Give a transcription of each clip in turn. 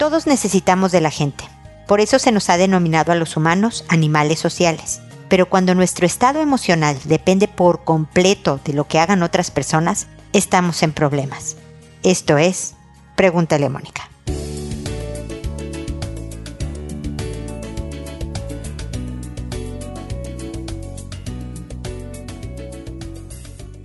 Todos necesitamos de la gente. Por eso se nos ha denominado a los humanos animales sociales. Pero cuando nuestro estado emocional depende por completo de lo que hagan otras personas, estamos en problemas. Esto es, pregúntale a Mónica.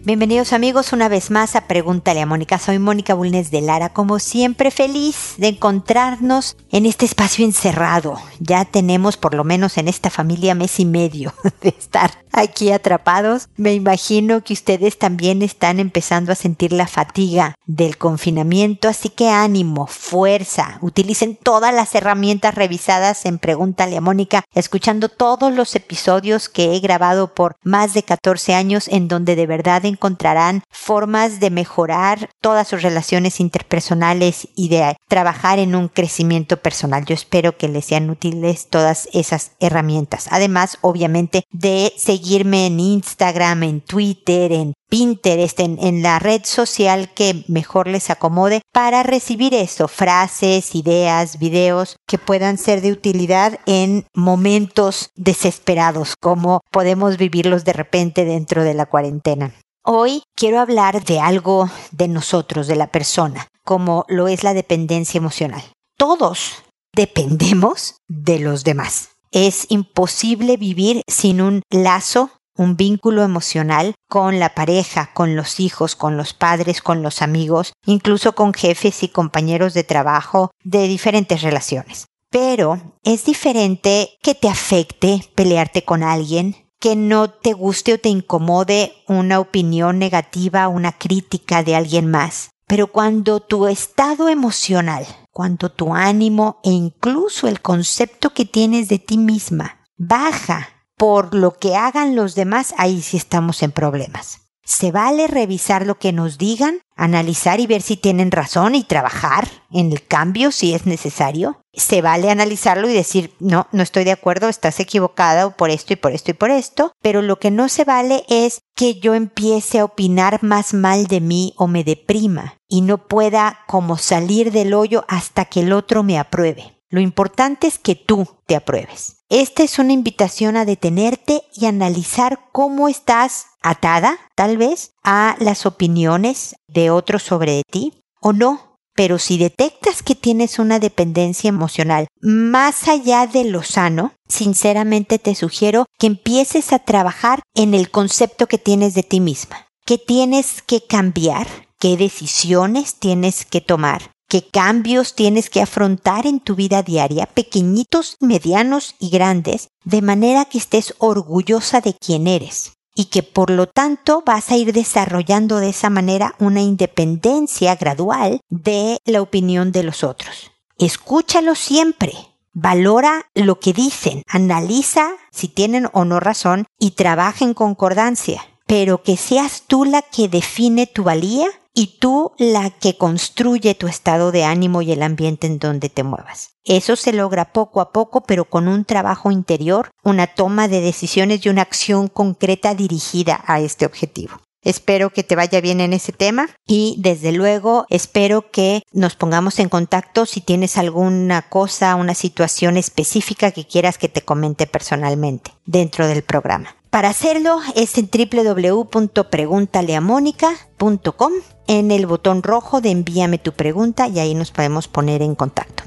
Bienvenidos amigos una vez más a Pregúntale a Mónica. Soy Mónica Bulnes de Lara, como siempre feliz de encontrarnos en este espacio encerrado. Ya tenemos por lo menos en esta familia mes y medio de estar aquí atrapados. Me imagino que ustedes también están empezando a sentir la fatiga del confinamiento, así que ánimo, fuerza, utilicen todas las herramientas revisadas en Pregúntale a Mónica, escuchando todos los episodios que he grabado por más de 14 años en donde de verdad encontrarán formas de mejorar todas sus relaciones interpersonales y de trabajar en un crecimiento personal. Yo espero que les sean útiles todas esas herramientas. Además, obviamente, de seguirme en Instagram, en Twitter, en Pinterest, en, la red social que mejor les acomode para recibir eso, frases, ideas, videos que puedan ser de utilidad en momentos desesperados como podemos vivirlos de repente dentro de la cuarentena. Hoy quiero hablar de algo de nosotros, de la persona, como lo es la dependencia emocional. Todos dependemos de los demás. Es imposible vivir sin un lazo, un vínculo emocional con la pareja, con los hijos, con los padres, con los amigos, incluso con jefes y compañeros de trabajo de diferentes relaciones. Pero es diferente que te afecte pelearte con alguien, que no te guste o te incomode una opinión negativa, una crítica de alguien más. Pero cuando tu estado emocional, cuando tu ánimo e incluso el concepto que tienes de ti misma baja por lo que hagan los demás, ahí sí estamos en problemas. Se vale revisar lo que nos digan, analizar y ver si tienen razón y trabajar en el cambio si es necesario. Se vale analizarlo y decir, no, no estoy de acuerdo, estás equivocada por esto y por esto y por esto, pero lo que no se vale es que yo empiece a opinar más mal de mí o me deprima y no pueda como salir del hoyo hasta que el otro me apruebe. Lo importante es que tú te apruebes. Esta es una invitación a detenerte y analizar cómo estás atada, tal vez, a las opiniones de otros sobre ti o no. Pero si detectas que tienes una dependencia emocional más allá de lo sano, sinceramente te sugiero que empieces a trabajar en el concepto que tienes de ti misma. ¿Qué tienes que cambiar? ¿Qué decisiones tienes que tomar? Qué cambios tienes que afrontar en tu vida diaria, pequeñitos, medianos y grandes, de manera que estés orgullosa de quién eres y que por lo tanto vas a ir desarrollando de esa manera una independencia gradual de la opinión de los otros. Escúchalo siempre. Valora lo que dicen, analiza si tienen o no razón y trabaja en concordancia, pero que seas tú la que define tu valía y tú la que construye tu estado de ánimo y el ambiente en donde te muevas. Eso se logra poco a poco, pero con un trabajo interior, una toma de decisiones y una acción concreta dirigida a este objetivo. Espero que te vaya bien en ese tema y desde luego espero que nos pongamos en contacto si tienes alguna cosa, una situación específica que quieras que te comente personalmente dentro del programa. Para hacerlo es en www.preguntaleamónica.com en el botón rojo de envíame tu pregunta y ahí nos podemos poner en contacto.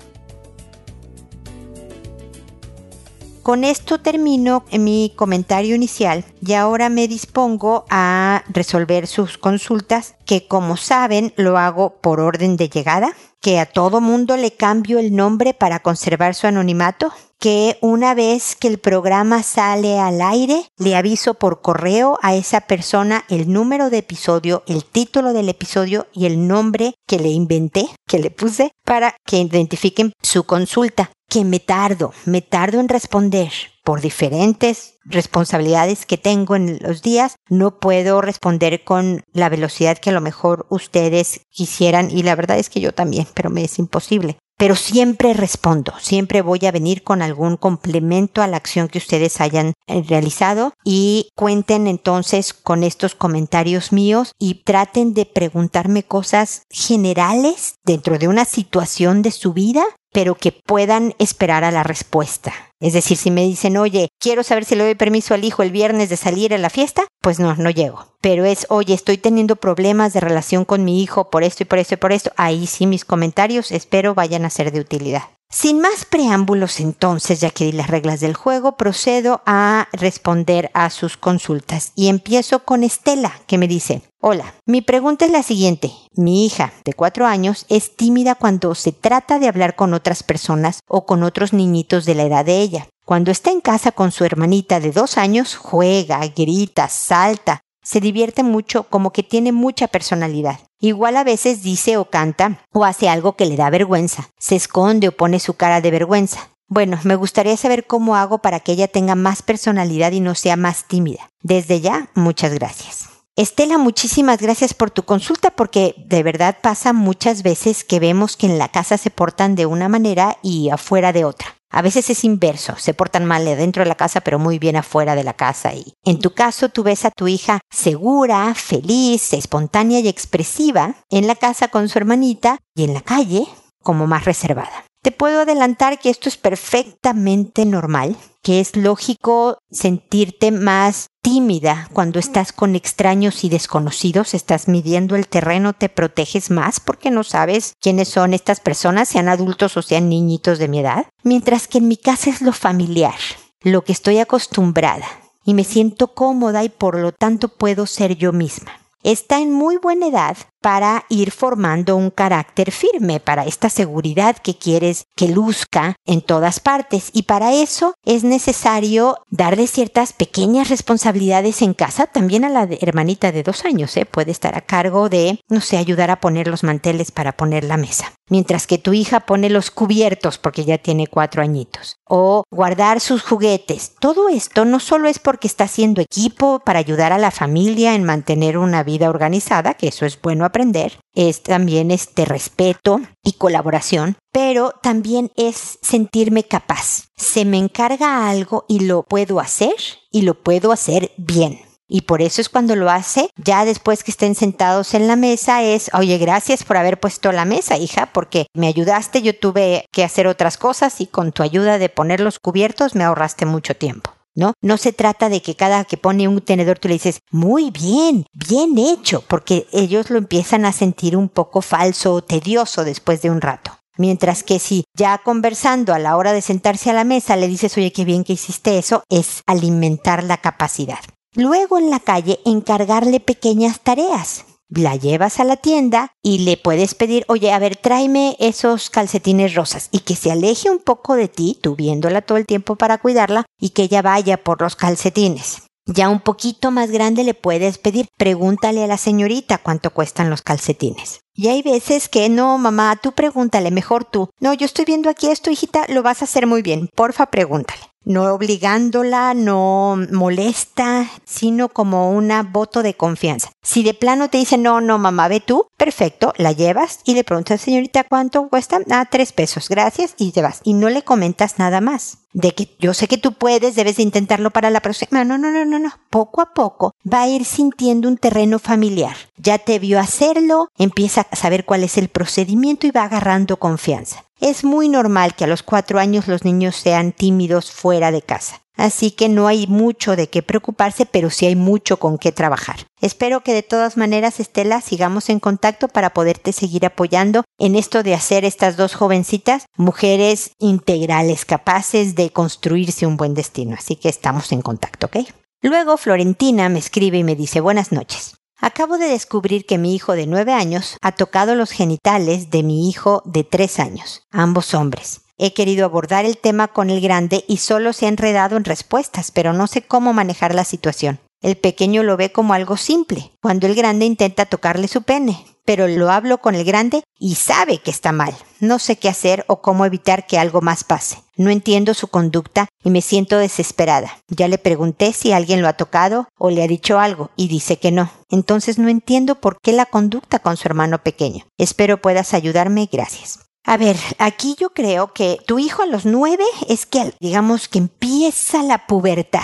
Con esto termino mi comentario inicial y ahora me dispongo a resolver sus consultas que como saben lo hago por orden de llegada, que a todo mundo le cambio el nombre para conservar su anonimato, que una vez que el programa sale al aire, le aviso por correo a esa persona el número de episodio, el título del episodio y el nombre que le inventé, que le puse, para que identifiquen su consulta. Que me tardo, me tardo en responder. Por diferentes responsabilidades que tengo en los días, no puedo responder con la velocidad que a lo mejor ustedes quisieran y la verdad es que yo también, pero me es imposible pero siempre respondo, siempre voy a venir con algún complemento a la acción que ustedes hayan eh, realizado y cuenten entonces con estos comentarios míos y traten de preguntarme cosas generales dentro de una situación de su vida pero que puedan esperar a la respuesta. Es decir, si me dicen, oye, quiero saber si le doy permiso al hijo el viernes de salir a la fiesta, pues no, no llego. Pero es, oye, estoy teniendo problemas de relación con mi hijo por esto y por esto y por esto. Ahí sí mis comentarios espero vayan a ser de utilidad. Sin más preámbulos entonces, ya que di las reglas del juego, procedo a responder a sus consultas y empiezo con Estela, que me dice, hola, mi pregunta es la siguiente, mi hija de cuatro años es tímida cuando se trata de hablar con otras personas o con otros niñitos de la edad de ella. Cuando está en casa con su hermanita de dos años, juega, grita, salta, se divierte mucho, como que tiene mucha personalidad. Igual a veces dice o canta o hace algo que le da vergüenza, se esconde o pone su cara de vergüenza. Bueno, me gustaría saber cómo hago para que ella tenga más personalidad y no sea más tímida. Desde ya, muchas gracias. Estela, muchísimas gracias por tu consulta porque de verdad pasa muchas veces que vemos que en la casa se portan de una manera y afuera de otra. A veces es inverso, se portan mal dentro de la casa pero muy bien afuera de la casa y en tu caso tú ves a tu hija segura, feliz, espontánea y expresiva en la casa con su hermanita y en la calle como más reservada. Te puedo adelantar que esto es perfectamente normal, que es lógico sentirte más tímida cuando estás con extraños y desconocidos, estás midiendo el terreno, te proteges más porque no sabes quiénes son estas personas, sean adultos o sean niñitos de mi edad, mientras que en mi casa es lo familiar, lo que estoy acostumbrada y me siento cómoda y por lo tanto puedo ser yo misma. Está en muy buena edad para ir formando un carácter firme, para esta seguridad que quieres que luzca en todas partes. Y para eso es necesario darle ciertas pequeñas responsabilidades en casa, también a la hermanita de dos años, ¿eh? puede estar a cargo de, no sé, ayudar a poner los manteles para poner la mesa. Mientras que tu hija pone los cubiertos porque ya tiene cuatro añitos. O guardar sus juguetes. Todo esto no solo es porque está haciendo equipo para ayudar a la familia en mantener una vida organizada, que eso es bueno aprender es también este respeto y colaboración, pero también es sentirme capaz. Se me encarga algo y lo puedo hacer y lo puedo hacer bien. Y por eso es cuando lo hace, ya después que estén sentados en la mesa, es, oye, gracias por haber puesto la mesa, hija, porque me ayudaste, yo tuve que hacer otras cosas y con tu ayuda de poner los cubiertos me ahorraste mucho tiempo. ¿No? No se trata de que cada que pone un tenedor tú le dices, muy bien, bien hecho, porque ellos lo empiezan a sentir un poco falso o tedioso después de un rato. Mientras que si ya conversando a la hora de sentarse a la mesa le dices, oye, qué bien que hiciste eso, es alimentar la capacidad. Luego en la calle encargarle pequeñas tareas la llevas a la tienda y le puedes pedir, oye, a ver, tráeme esos calcetines rosas y que se aleje un poco de ti, tú viéndola todo el tiempo para cuidarla y que ella vaya por los calcetines. Ya un poquito más grande le puedes pedir, pregúntale a la señorita cuánto cuestan los calcetines. Y hay veces que no, mamá, tú pregúntale, mejor tú. No, yo estoy viendo aquí esto, hijita, lo vas a hacer muy bien. Porfa, pregúntale no obligándola, no molesta, sino como una voto de confianza. Si de plano te dice, no, no, mamá, ve tú, perfecto, la llevas y le preguntas, señorita, ¿cuánto cuesta? Ah, tres pesos, gracias, y te vas. Y no le comentas nada más. De que yo sé que tú puedes, debes de intentarlo para la próxima. No, no, no, no, no. Poco a poco va a ir sintiendo un terreno familiar. Ya te vio hacerlo, empieza a saber cuál es el procedimiento y va agarrando confianza. Es muy normal que a los cuatro años los niños sean tímidos fuera de casa. Así que no hay mucho de qué preocuparse, pero sí hay mucho con qué trabajar. Espero que de todas maneras, Estela, sigamos en contacto para poderte seguir apoyando en esto de hacer estas dos jovencitas mujeres integrales, capaces de construirse un buen destino. Así que estamos en contacto, ¿ok? Luego Florentina me escribe y me dice buenas noches. Acabo de descubrir que mi hijo de nueve años ha tocado los genitales de mi hijo de tres años, ambos hombres. He querido abordar el tema con el grande y solo se ha enredado en respuestas, pero no sé cómo manejar la situación. El pequeño lo ve como algo simple, cuando el grande intenta tocarle su pene, pero lo hablo con el grande y sabe que está mal. No sé qué hacer o cómo evitar que algo más pase. No entiendo su conducta y me siento desesperada. Ya le pregunté si alguien lo ha tocado o le ha dicho algo y dice que no. Entonces no entiendo por qué la conducta con su hermano pequeño. Espero puedas ayudarme. Gracias. A ver, aquí yo creo que tu hijo a los nueve es que, digamos, que empieza la pubertad.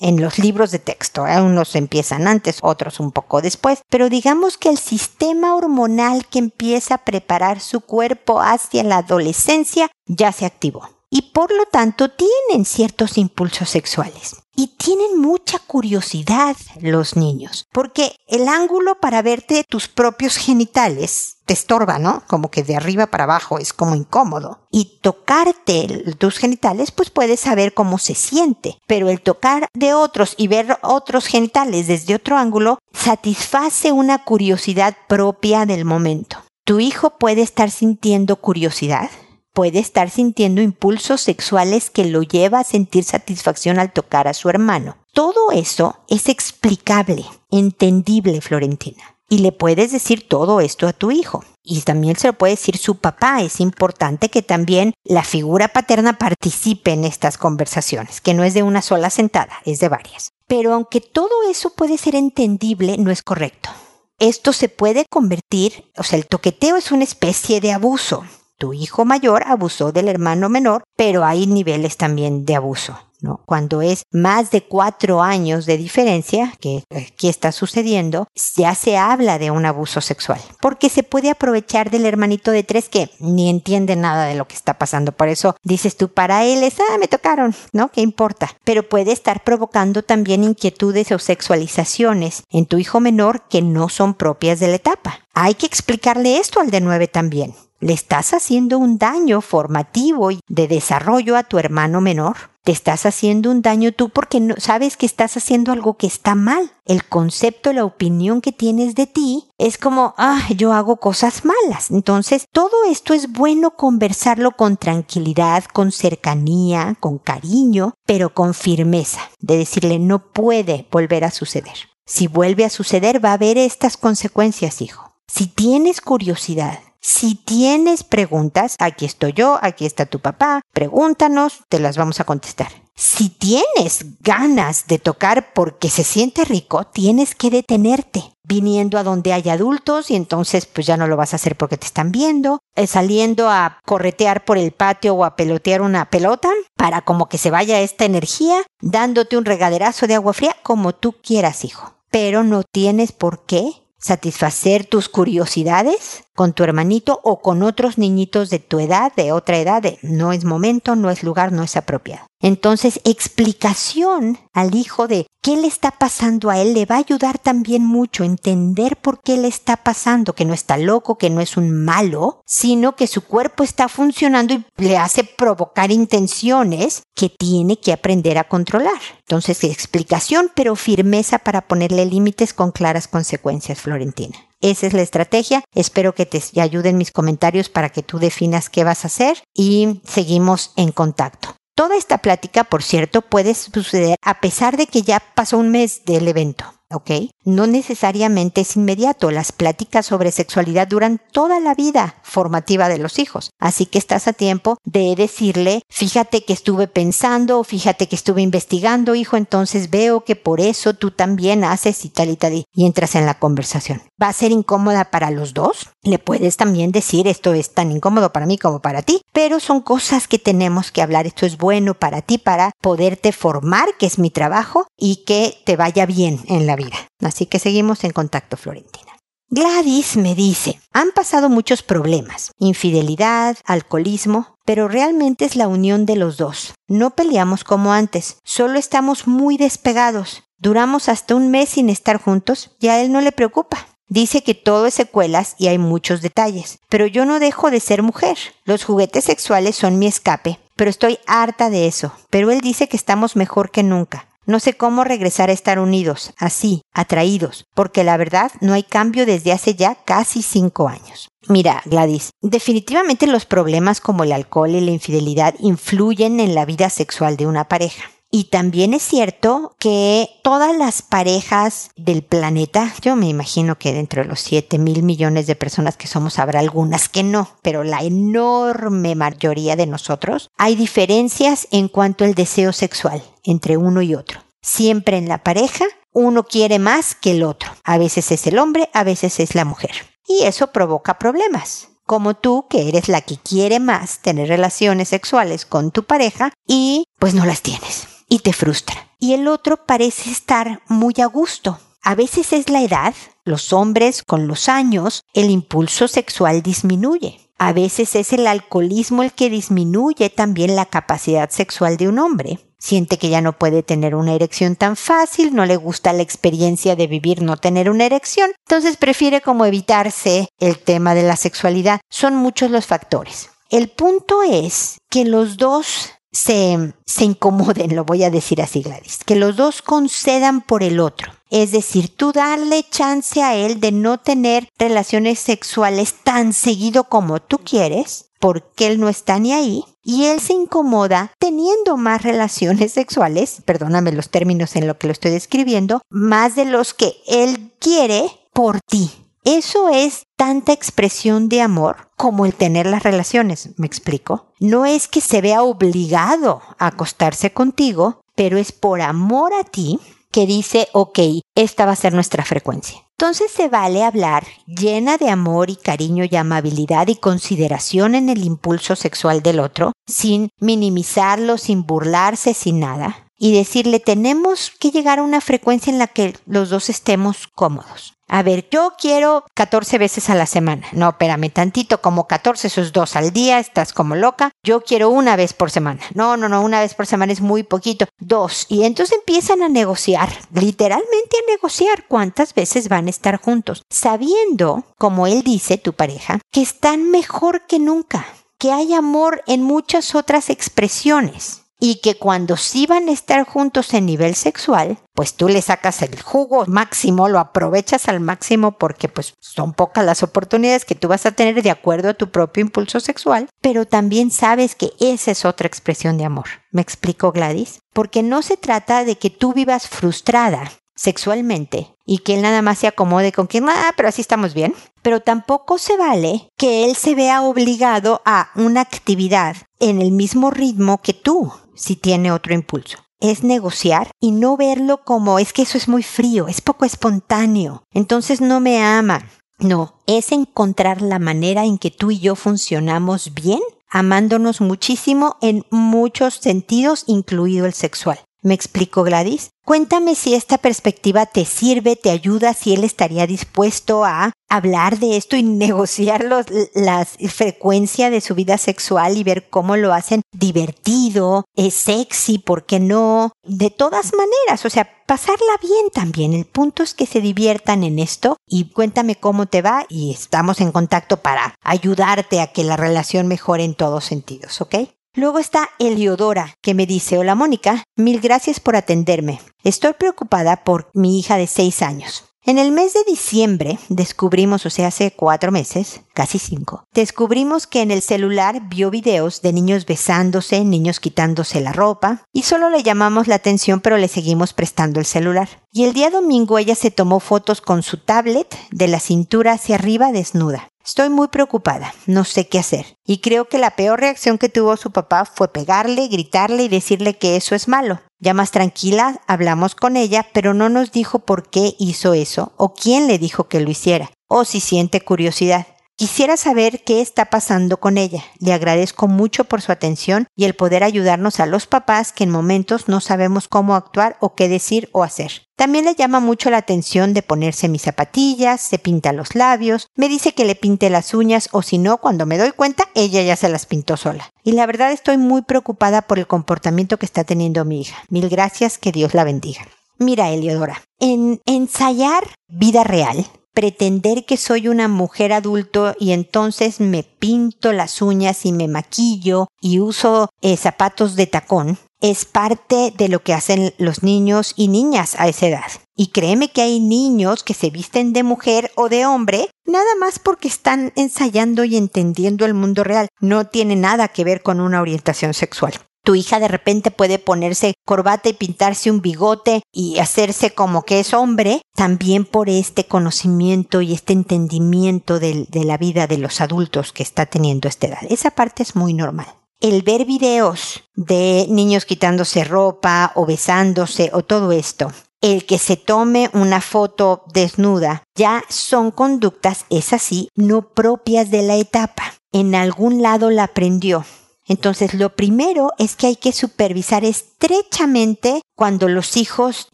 En los libros de texto. ¿eh? Unos empiezan antes, otros un poco después, pero digamos que el sistema hormonal que empieza a preparar su cuerpo hacia la adolescencia ya se activó y por lo tanto tienen ciertos impulsos sexuales. Y tienen mucha curiosidad los niños, porque el ángulo para verte tus propios genitales te estorba, ¿no? Como que de arriba para abajo es como incómodo. Y tocarte tus genitales, pues puedes saber cómo se siente. Pero el tocar de otros y ver otros genitales desde otro ángulo satisface una curiosidad propia del momento. Tu hijo puede estar sintiendo curiosidad, puede estar sintiendo impulsos sexuales que lo lleva a sentir satisfacción al tocar a su hermano. Todo eso es explicable, entendible, Florentina. Y le puedes decir todo esto a tu hijo. Y también se lo puede decir su papá. Es importante que también la figura paterna participe en estas conversaciones, que no es de una sola sentada, es de varias. Pero aunque todo eso puede ser entendible, no es correcto. Esto se puede convertir, o sea, el toqueteo es una especie de abuso tu hijo mayor abusó del hermano menor, pero hay niveles también de abuso. Cuando es más de cuatro años de diferencia, que aquí está sucediendo, ya se habla de un abuso sexual, porque se puede aprovechar del hermanito de tres que ni entiende nada de lo que está pasando. Por eso dices tú, para él es, ah, me tocaron, ¿no? ¿Qué importa? Pero puede estar provocando también inquietudes o sexualizaciones en tu hijo menor que no son propias de la etapa. Hay que explicarle esto al de nueve también le estás haciendo un daño formativo y de desarrollo a tu hermano menor. Te estás haciendo un daño tú porque no, sabes que estás haciendo algo que está mal. El concepto, la opinión que tienes de ti es como, ah, yo hago cosas malas. Entonces, todo esto es bueno conversarlo con tranquilidad, con cercanía, con cariño, pero con firmeza, de decirle no puede volver a suceder. Si vuelve a suceder, va a haber estas consecuencias, hijo. Si tienes curiosidad si tienes preguntas, aquí estoy yo, aquí está tu papá, pregúntanos, te las vamos a contestar. Si tienes ganas de tocar porque se siente rico, tienes que detenerte viniendo a donde hay adultos y entonces pues ya no lo vas a hacer porque te están viendo, eh, saliendo a corretear por el patio o a pelotear una pelota para como que se vaya esta energía, dándote un regaderazo de agua fría como tú quieras, hijo. Pero no tienes por qué satisfacer tus curiosidades con tu hermanito o con otros niñitos de tu edad, de otra edad, no es momento, no es lugar, no es apropiado. Entonces, explicación al hijo de qué le está pasando a él le va a ayudar también mucho entender por qué le está pasando, que no está loco, que no es un malo, sino que su cuerpo está funcionando y le hace provocar intenciones que tiene que aprender a controlar. Entonces, explicación, pero firmeza para ponerle límites con claras consecuencias, Florentina. Esa es la estrategia. Espero que te ayuden mis comentarios para que tú definas qué vas a hacer y seguimos en contacto. Toda esta plática, por cierto, puede suceder a pesar de que ya pasó un mes del evento. ¿Ok? No necesariamente es inmediato. Las pláticas sobre sexualidad duran toda la vida formativa de los hijos. Así que estás a tiempo de decirle, fíjate que estuve pensando, fíjate que estuve investigando, hijo, entonces veo que por eso tú también haces y tal y tal y entras en la conversación. ¿Va a ser incómoda para los dos? Le puedes también decir, esto es tan incómodo para mí como para ti, pero son cosas que tenemos que hablar. Esto es bueno para ti, para poderte formar, que es mi trabajo, y que te vaya bien en la vida. Así que seguimos en contacto, Florentina. Gladys me dice, han pasado muchos problemas, infidelidad, alcoholismo, pero realmente es la unión de los dos. No peleamos como antes, solo estamos muy despegados. Duramos hasta un mes sin estar juntos y a él no le preocupa. Dice que todo es secuelas y hay muchos detalles, pero yo no dejo de ser mujer. Los juguetes sexuales son mi escape, pero estoy harta de eso. Pero él dice que estamos mejor que nunca. No sé cómo regresar a estar unidos, así, atraídos, porque la verdad no hay cambio desde hace ya casi cinco años. Mira, Gladys, definitivamente los problemas como el alcohol y la infidelidad influyen en la vida sexual de una pareja. Y también es cierto que todas las parejas del planeta, yo me imagino que dentro de los 7 mil millones de personas que somos habrá algunas que no, pero la enorme mayoría de nosotros, hay diferencias en cuanto al deseo sexual entre uno y otro. Siempre en la pareja, uno quiere más que el otro. A veces es el hombre, a veces es la mujer. Y eso provoca problemas como tú, que eres la que quiere más tener relaciones sexuales con tu pareja y pues no las tienes y te frustra. y el otro parece estar muy a gusto. A veces es la edad, los hombres con los años, el impulso sexual disminuye. A veces es el alcoholismo el que disminuye también la capacidad sexual de un hombre. Siente que ya no puede tener una erección tan fácil, no le gusta la experiencia de vivir no tener una erección, entonces prefiere como evitarse el tema de la sexualidad. Son muchos los factores. El punto es que los dos se, se incomoden, lo voy a decir así Gladys, que los dos concedan por el otro. Es decir, tú darle chance a él de no tener relaciones sexuales tan seguido como tú quieres, porque él no está ni ahí, y él se incomoda teniendo más relaciones sexuales, perdóname los términos en lo que lo estoy describiendo, más de los que él quiere por ti. Eso es tanta expresión de amor como el tener las relaciones, ¿me explico? No es que se vea obligado a acostarse contigo, pero es por amor a ti que dice, ok, esta va a ser nuestra frecuencia. Entonces se vale hablar llena de amor y cariño y amabilidad y consideración en el impulso sexual del otro, sin minimizarlo, sin burlarse, sin nada, y decirle tenemos que llegar a una frecuencia en la que los dos estemos cómodos. A ver, yo quiero 14 veces a la semana. No, espérame tantito, como 14, esos dos al día, estás como loca. Yo quiero una vez por semana. No, no, no, una vez por semana es muy poquito. Dos. Y entonces empiezan a negociar, literalmente a negociar cuántas veces van a estar juntos, sabiendo, como él dice, tu pareja, que están mejor que nunca, que hay amor en muchas otras expresiones y que cuando sí van a estar juntos en nivel sexual, pues tú le sacas el jugo máximo, lo aprovechas al máximo porque pues son pocas las oportunidades que tú vas a tener de acuerdo a tu propio impulso sexual, pero también sabes que esa es otra expresión de amor. ¿Me explico Gladys? Porque no se trata de que tú vivas frustrada sexualmente y que él nada más se acomode con quien, ah, pero así estamos bien. Pero tampoco se vale que él se vea obligado a una actividad en el mismo ritmo que tú si tiene otro impulso. Es negociar y no verlo como es que eso es muy frío, es poco espontáneo, entonces no me ama. No, es encontrar la manera en que tú y yo funcionamos bien, amándonos muchísimo en muchos sentidos, incluido el sexual. ¿Me explico, Gladys? Cuéntame si esta perspectiva te sirve, te ayuda, si él estaría dispuesto a hablar de esto y negociar la frecuencia de su vida sexual y ver cómo lo hacen divertido, es sexy, ¿por qué no? De todas maneras, o sea, pasarla bien también. El punto es que se diviertan en esto y cuéntame cómo te va y estamos en contacto para ayudarte a que la relación mejore en todos sentidos, ¿ok? Luego está Eliodora, que me dice, hola Mónica, mil gracias por atenderme. Estoy preocupada por mi hija de seis años. En el mes de diciembre descubrimos, o sea, hace cuatro meses, casi cinco, descubrimos que en el celular vio videos de niños besándose, niños quitándose la ropa, y solo le llamamos la atención pero le seguimos prestando el celular. Y el día domingo ella se tomó fotos con su tablet de la cintura hacia arriba desnuda. Estoy muy preocupada, no sé qué hacer. Y creo que la peor reacción que tuvo su papá fue pegarle, gritarle y decirle que eso es malo. Ya más tranquila, hablamos con ella, pero no nos dijo por qué hizo eso o quién le dijo que lo hiciera, o si siente curiosidad. Quisiera saber qué está pasando con ella. Le agradezco mucho por su atención y el poder ayudarnos a los papás que en momentos no sabemos cómo actuar o qué decir o hacer. También le llama mucho la atención de ponerse mis zapatillas, se pinta los labios, me dice que le pinte las uñas o si no, cuando me doy cuenta, ella ya se las pintó sola. Y la verdad estoy muy preocupada por el comportamiento que está teniendo mi hija. Mil gracias, que Dios la bendiga. Mira, Eliodora, en ensayar vida real, pretender que soy una mujer adulto y entonces me pinto las uñas y me maquillo y uso eh, zapatos de tacón es parte de lo que hacen los niños y niñas a esa edad. Y créeme que hay niños que se visten de mujer o de hombre nada más porque están ensayando y entendiendo el mundo real. No tiene nada que ver con una orientación sexual. Tu hija de repente puede ponerse corbata y pintarse un bigote y hacerse como que es hombre, también por este conocimiento y este entendimiento de, la vida de los adultos que está teniendo esta edad. Esa parte es muy normal el ver videos de niños quitándose ropa o besándose o todo esto, el que se tome una foto desnuda, ya son conductas, es así, no propias de la etapa. En algún lado la aprendió Entonces, lo primero es que hay que supervisar estrechamente cuando los hijos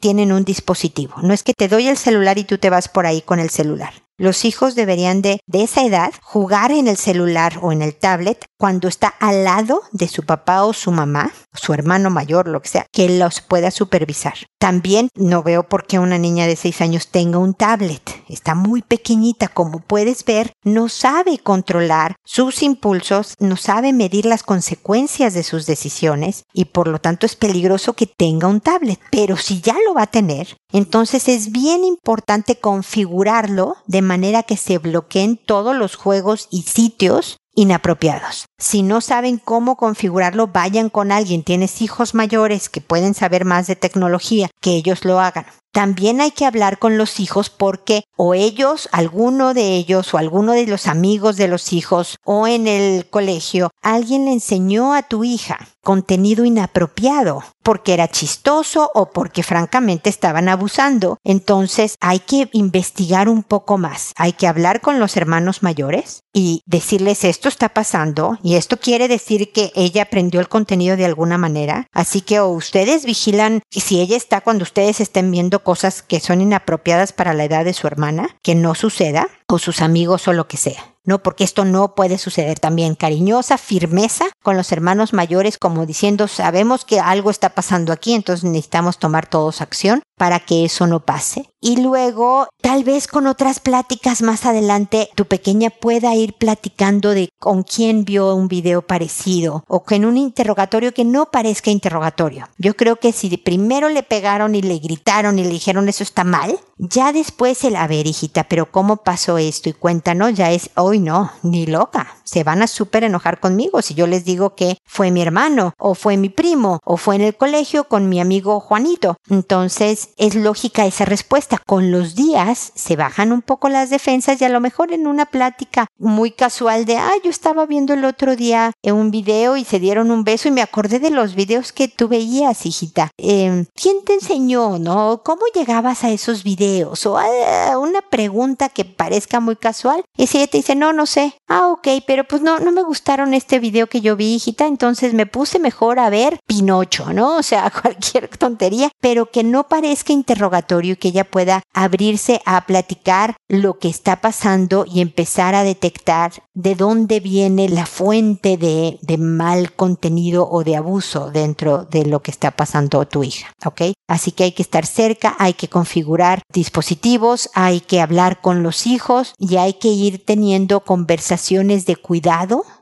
tienen un dispositivo. No es que te doy el celular y tú te vas por ahí con el celular. Los hijos deberían de, de esa edad, jugar en el celular o en el tablet cuando está al lado de su papá o su mamá, su hermano mayor, lo que sea, que los pueda supervisar. También no veo por qué una niña de 6 años tenga un tablet. Está muy pequeñita, como puedes ver, no sabe controlar sus impulsos, no sabe medir las consecuencias de sus decisiones y por lo tanto es peligroso que tenga un tablet. Pero si ya lo va a tener, entonces es bien importante configurarlo de manera que se bloqueen todos los juegos y sitios inapropiados. Si no saben cómo configurarlo, vayan con alguien. Tienes hijos mayores que pueden saber más de tecnología, que ellos lo hagan. También hay que hablar con los hijos porque o ellos, alguno de ellos o alguno de los amigos de los hijos o en el colegio, alguien le enseñó a tu hija contenido inapropiado porque era chistoso o porque francamente estaban abusando. Entonces hay que investigar un poco más. Hay que hablar con los hermanos mayores y decirles esto está pasando y esto quiere decir que ella aprendió el contenido de alguna manera. Así que o ustedes vigilan si ella está cuando ustedes estén viendo cosas que son inapropiadas para la edad de su hermana, que no suceda, o sus amigos o lo que sea. ¿no? Porque esto no puede suceder también. Cariñosa firmeza con los hermanos mayores, como diciendo, sabemos que algo está pasando aquí, entonces necesitamos tomar todos acción para que eso no pase. Y luego, tal vez con otras pláticas más adelante, tu pequeña pueda ir platicando de con quién vio un video parecido o con un interrogatorio que no parezca interrogatorio. Yo creo que si primero le pegaron y le gritaron y le dijeron eso está mal, ya después el, a ver hijita, pero ¿cómo pasó esto? Y cuéntanos, ya es, hoy no, ni loca. Se van a súper enojar conmigo si yo les digo que fue mi hermano o fue mi primo o fue en el colegio con mi amigo Juanito. Entonces, es lógica esa respuesta. Con los días se bajan un poco las defensas y a lo mejor en una plática muy casual de, ah, yo estaba viendo el otro día en un video y se dieron un beso y me acordé de los videos que tú veías, hijita. Em, ¿Quién te enseñó, no? ¿Cómo llegabas a esos videos? O ah, una pregunta que parezca muy casual. Y si ella te dice, no, no sé. Ah, ok, pero pues no, no me gustaron este video que yo vi, hijita, entonces me puse mejor a ver Pinocho, ¿no? O sea, cualquier tontería, pero que no parezca interrogatorio y que ella pueda abrirse a platicar lo que está pasando y empezar a detectar de dónde viene la fuente de, de mal contenido o de abuso dentro de lo que está pasando tu hija, ¿ok? Así que hay que estar cerca, hay que configurar dispositivos, hay que hablar con los hijos y hay que ir teniendo conversaciones de cuidado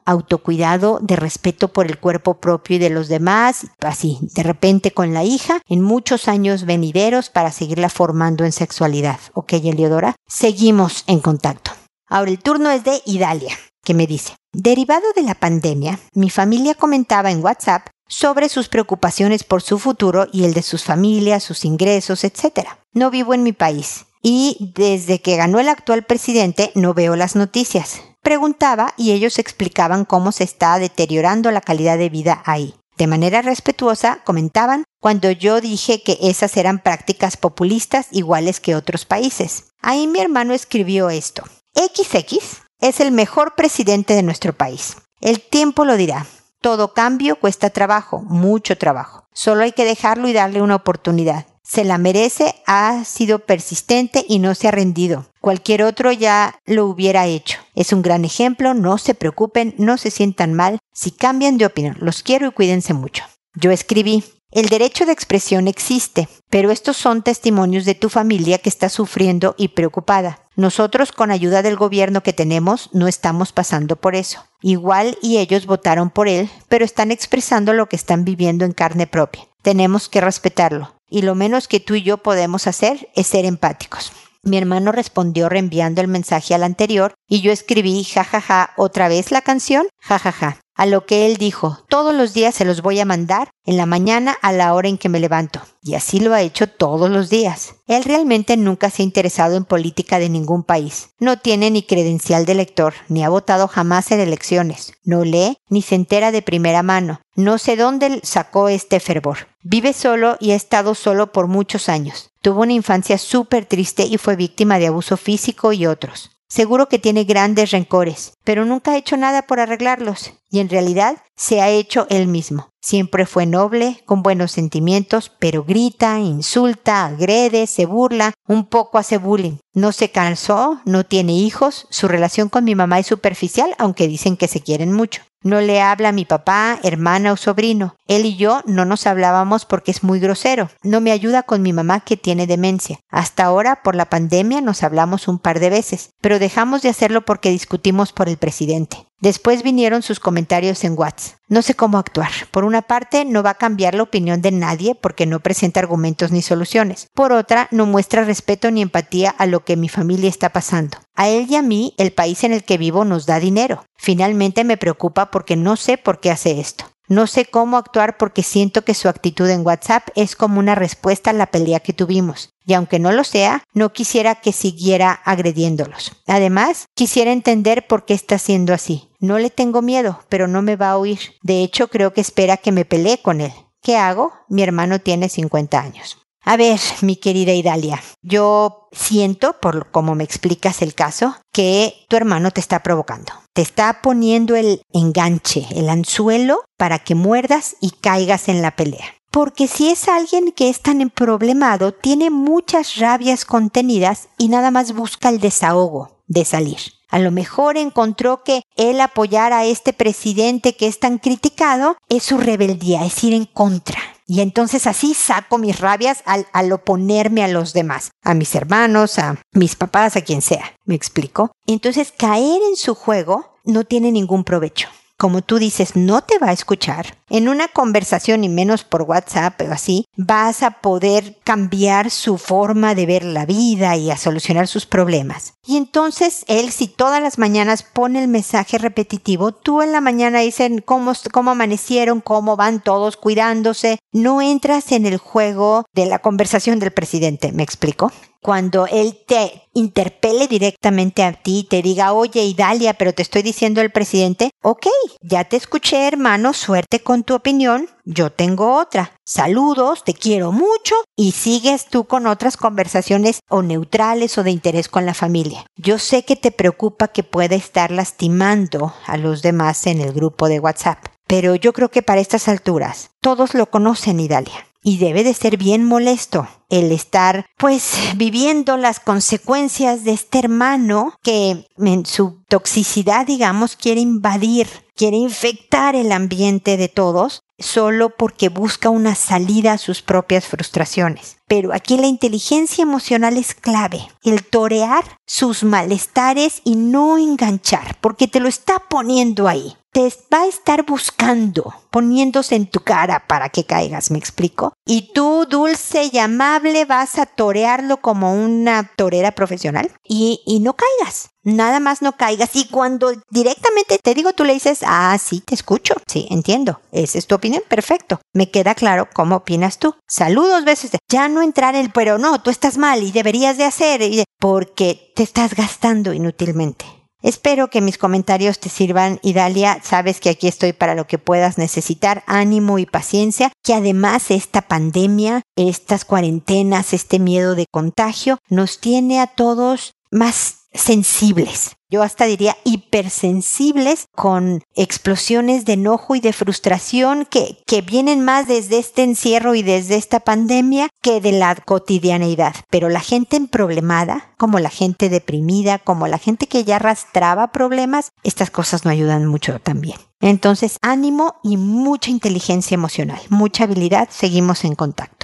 autocuidado, de respeto por el cuerpo propio y de los demás, así, de repente con la hija, en muchos años venideros para seguirla formando en sexualidad. ¿Ok, Eliodora? Seguimos en contacto. Ahora el turno es de Idalia, que me dice, derivado de la pandemia, mi familia comentaba en WhatsApp sobre sus preocupaciones por su futuro y el de sus familias, sus ingresos, etc. No vivo en mi país y desde que ganó el actual presidente no veo las noticias. Preguntaba y ellos explicaban cómo se está deteriorando la calidad de vida ahí. De manera respetuosa comentaban cuando yo dije que esas eran prácticas populistas iguales que otros países. Ahí mi hermano escribió esto. XX es el mejor presidente de nuestro país. El tiempo lo dirá. Todo cambio cuesta trabajo, mucho trabajo. Solo hay que dejarlo y darle una oportunidad se la merece, ha sido persistente y no se ha rendido. Cualquier otro ya lo hubiera hecho. Es un gran ejemplo, no se preocupen, no se sientan mal. Si cambian de opinión, los quiero y cuídense mucho. Yo escribí, el derecho de expresión existe, pero estos son testimonios de tu familia que está sufriendo y preocupada. Nosotros, con ayuda del gobierno que tenemos, no estamos pasando por eso. Igual y ellos votaron por él, pero están expresando lo que están viviendo en carne propia. Tenemos que respetarlo y lo menos que tú y yo podemos hacer es ser empáticos. Mi hermano respondió reenviando el mensaje al anterior y yo escribí jajaja otra vez la canción jajaja. A lo que él dijo, todos los días se los voy a mandar en la mañana a la hora en que me levanto. Y así lo ha hecho todos los días. Él realmente nunca se ha interesado en política de ningún país. No tiene ni credencial de lector, ni ha votado jamás en elecciones. No lee ni se entera de primera mano. No sé dónde sacó este fervor. Vive solo y ha estado solo por muchos años. Tuvo una infancia súper triste y fue víctima de abuso físico y otros. Seguro que tiene grandes rencores, pero nunca ha hecho nada por arreglarlos, y en realidad se ha hecho él mismo. Siempre fue noble, con buenos sentimientos, pero grita, insulta, agrede, se burla, un poco hace bullying. No se cansó, no tiene hijos, su relación con mi mamá es superficial, aunque dicen que se quieren mucho. No le habla a mi papá, hermana o sobrino. Él y yo no nos hablábamos porque es muy grosero. No me ayuda con mi mamá que tiene demencia. Hasta ahora, por la pandemia, nos hablamos un par de veces, pero dejamos de hacerlo porque discutimos por el presidente. Después vinieron sus comentarios en WhatsApp. No sé cómo actuar. Por una parte, no va a cambiar la opinión de nadie porque no presenta argumentos ni soluciones. Por otra, no muestra respeto ni empatía a lo que mi familia está pasando. A él y a mí, el país en el que vivo nos da dinero. Finalmente me preocupa porque no sé por qué hace esto. No sé cómo actuar porque siento que su actitud en WhatsApp es como una respuesta a la pelea que tuvimos. Y aunque no lo sea, no quisiera que siguiera agrediéndolos. Además, quisiera entender por qué está siendo así. No le tengo miedo, pero no me va a oír. De hecho, creo que espera que me pelee con él. ¿Qué hago? Mi hermano tiene 50 años. A ver, mi querida Idalia, yo siento, por como me explicas el caso, que tu hermano te está provocando. Te está poniendo el enganche, el anzuelo para que muerdas y caigas en la pelea. Porque si es alguien que es tan problemado, tiene muchas rabias contenidas y nada más busca el desahogo de salir. A lo mejor encontró que el apoyar a este presidente que es tan criticado es su rebeldía, es ir en contra. Y entonces así saco mis rabias al, oponerme a los demás, a mis hermanos, a mis papás, a quien sea. ¿Me explico? Entonces caer en su juego no tiene ningún provecho como tú dices, no te va a escuchar, en una conversación y menos por WhatsApp o así, vas a poder cambiar su forma de ver la vida y a solucionar sus problemas. Y entonces él, si todas las mañanas pone el mensaje repetitivo, tú en la mañana dicen cómo, cómo amanecieron, cómo van todos cuidándose, no entras en el juego de la conversación del presidente, ¿me explico? Cuando él te interpele directamente a ti, te diga, oye, Idalia, pero te estoy diciendo el presidente, ok, ya te escuché, hermano, suerte con tu opinión, yo tengo otra. Saludos, te quiero mucho y sigues tú con otras conversaciones o neutrales o de interés con la familia. Yo sé que te preocupa que pueda estar lastimando a los demás en el grupo de WhatsApp, pero yo creo que para estas alturas todos lo conocen, Idalia y debe de ser bien molesto el estar pues viviendo las consecuencias de este hermano que en su toxicidad digamos quiere invadir, quiere infectar el ambiente de todos solo porque busca una salida a sus propias frustraciones. Pero aquí la inteligencia emocional es clave, el torear sus malestares y no enganchar, porque te lo está poniendo ahí te va a estar buscando, poniéndose en tu cara para que caigas, ¿me explico? Y tú, dulce y amable, vas a torearlo como una torera profesional y, y no caigas. Nada más no caigas. Y cuando directamente te digo, tú le dices, ah, sí, te escucho. Sí, entiendo. Esa es tu opinión. Perfecto. Me queda claro cómo opinas tú. Saludos veces. Ya no entrar en el, pero no, tú estás mal y deberías de hacer, porque te estás gastando inútilmente. Espero que mis comentarios te sirvan y Dalia, sabes que aquí estoy para lo que puedas necesitar, ánimo y paciencia, que además esta pandemia, estas cuarentenas, este miedo de contagio, nos tiene a todos más sensibles. Yo hasta diría hipersensibles con explosiones de enojo y de frustración que, que vienen más desde este encierro y desde esta pandemia que de la cotidianeidad. Pero la gente problemada, como la gente deprimida, como la gente que ya arrastraba problemas, estas cosas no ayudan mucho también. Entonces, ánimo y mucha inteligencia emocional, mucha habilidad, seguimos en contacto.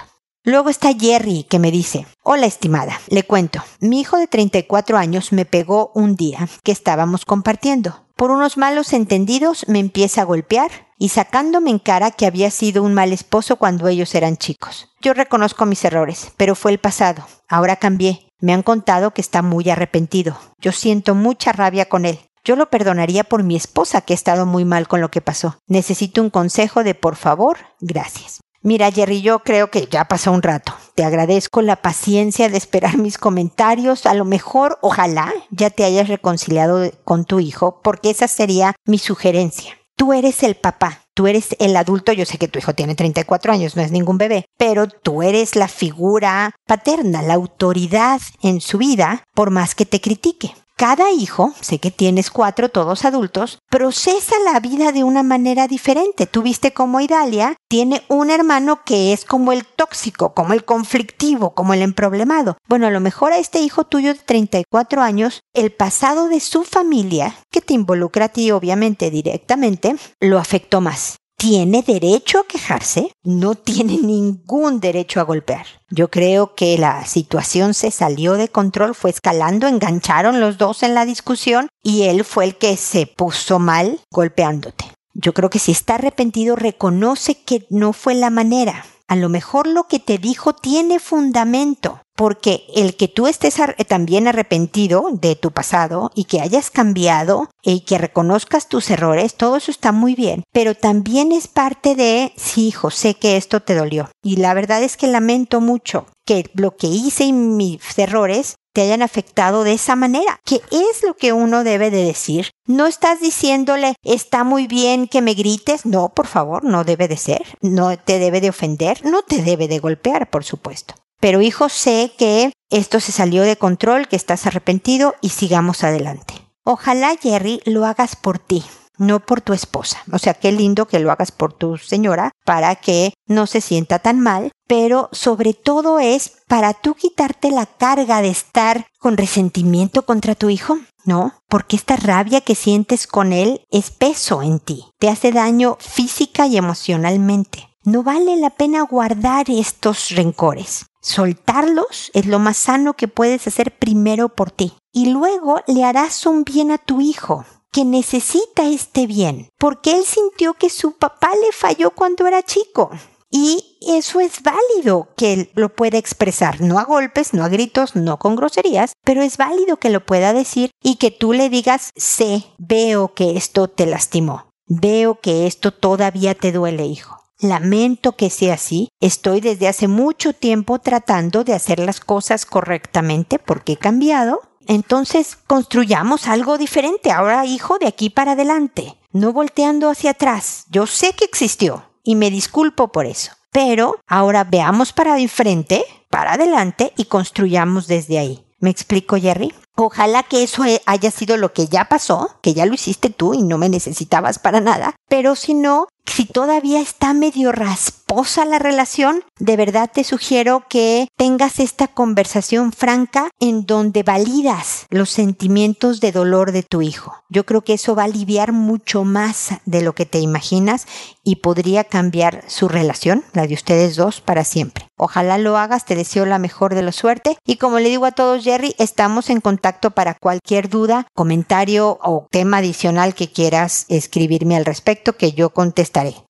Luego está Jerry que me dice, hola estimada, le cuento, mi hijo de 34 años me pegó un día que estábamos compartiendo. Por unos malos entendidos me empieza a golpear y sacándome en cara que había sido un mal esposo cuando ellos eran chicos. Yo reconozco mis errores, pero fue el pasado. Ahora cambié. Me han contado que está muy arrepentido. Yo siento mucha rabia con él. Yo lo perdonaría por mi esposa que ha estado muy mal con lo que pasó. Necesito un consejo de por favor, gracias. Mira, Jerry, yo creo que ya pasó un rato. Te agradezco la paciencia de esperar mis comentarios. A lo mejor, ojalá, ya te hayas reconciliado con tu hijo, porque esa sería mi sugerencia. Tú eres el papá, tú eres el adulto, yo sé que tu hijo tiene 34 años, no es ningún bebé, pero tú eres la figura paterna, la autoridad en su vida, por más que te critique. Cada hijo, sé que tienes cuatro, todos adultos, procesa la vida de una manera diferente. Tú viste como Idalia tiene un hermano que es como el tóxico, como el conflictivo, como el emproblemado. Bueno, a lo mejor a este hijo tuyo de 34 años, el pasado de su familia, que te involucra a ti obviamente directamente, lo afectó más tiene derecho a quejarse, no tiene ningún derecho a golpear. Yo creo que la situación se salió de control, fue escalando, engancharon los dos en la discusión y él fue el que se puso mal golpeándote. Yo creo que si está arrepentido, reconoce que no fue la manera. A lo mejor lo que te dijo tiene fundamento, porque el que tú estés también arrepentido de tu pasado y que hayas cambiado y que reconozcas tus errores, todo eso está muy bien, pero también es parte de, sí, hijo, sé que esto te dolió. Y la verdad es que lamento mucho que lo que hice y mis errores te hayan afectado de esa manera, que es lo que uno debe de decir. No estás diciéndole, está muy bien que me grites, no, por favor, no debe de ser, no te debe de ofender, no te debe de golpear, por supuesto. Pero hijo, sé que esto se salió de control, que estás arrepentido y sigamos adelante. Ojalá, Jerry, lo hagas por ti, no por tu esposa. O sea, qué lindo que lo hagas por tu señora para que no se sienta tan mal, pero sobre todo es para tú quitarte la carga de estar con resentimiento contra tu hijo. No, porque esta rabia que sientes con él es peso en ti, te hace daño física y emocionalmente. No vale la pena guardar estos rencores. Soltarlos es lo más sano que puedes hacer primero por ti. Y luego le harás un bien a tu hijo, que necesita este bien, porque él sintió que su papá le falló cuando era chico. Y eso es válido que él lo pueda expresar, no a golpes, no a gritos, no con groserías, pero es válido que lo pueda decir y que tú le digas, sé, veo que esto te lastimó, veo que esto todavía te duele, hijo. Lamento que sea así. Estoy desde hace mucho tiempo tratando de hacer las cosas correctamente porque he cambiado. Entonces construyamos algo diferente. Ahora, hijo, de aquí para adelante. No volteando hacia atrás. Yo sé que existió y me disculpo por eso. Pero ahora veamos para enfrente, para adelante y construyamos desde ahí. ¿Me explico, Jerry? Ojalá que eso haya sido lo que ya pasó, que ya lo hiciste tú y no me necesitabas para nada, pero si no, si todavía está medio rasposa la relación, de verdad te sugiero que tengas esta conversación franca en donde validas los sentimientos de dolor de tu hijo. Yo creo que eso va a aliviar mucho más de lo que te imaginas y podría cambiar su relación, la de ustedes dos, para siempre. Ojalá lo hagas, te deseo la mejor de la suerte y como le digo a todos Jerry, estamos en contacto para cualquier duda, comentario o tema adicional que quieras escribirme al respecto que yo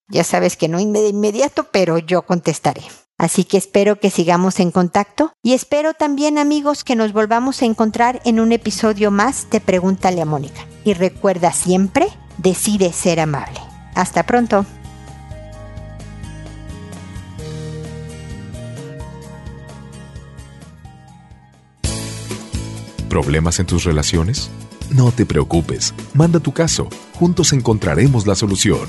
Ya sabes que no de inmediato, pero yo contestaré. Así que espero que sigamos en contacto y espero también amigos que nos volvamos a encontrar en un episodio más de Pregúntale a Mónica. Y recuerda siempre, decide ser amable. Hasta pronto. ¿Problemas en tus relaciones? No te preocupes, manda tu caso, juntos encontraremos la solución.